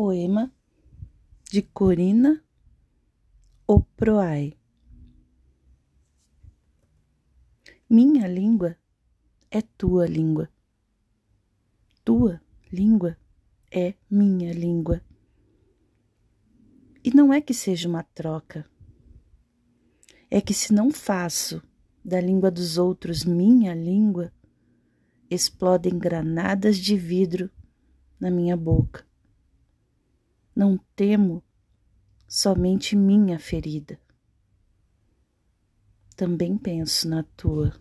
Poema de Corina Oproai. Minha língua é tua língua. Tua língua é minha língua. E não é que seja uma troca. É que se não faço da língua dos outros minha língua, explodem granadas de vidro na minha boca. Não temo somente minha ferida. Também penso na tua.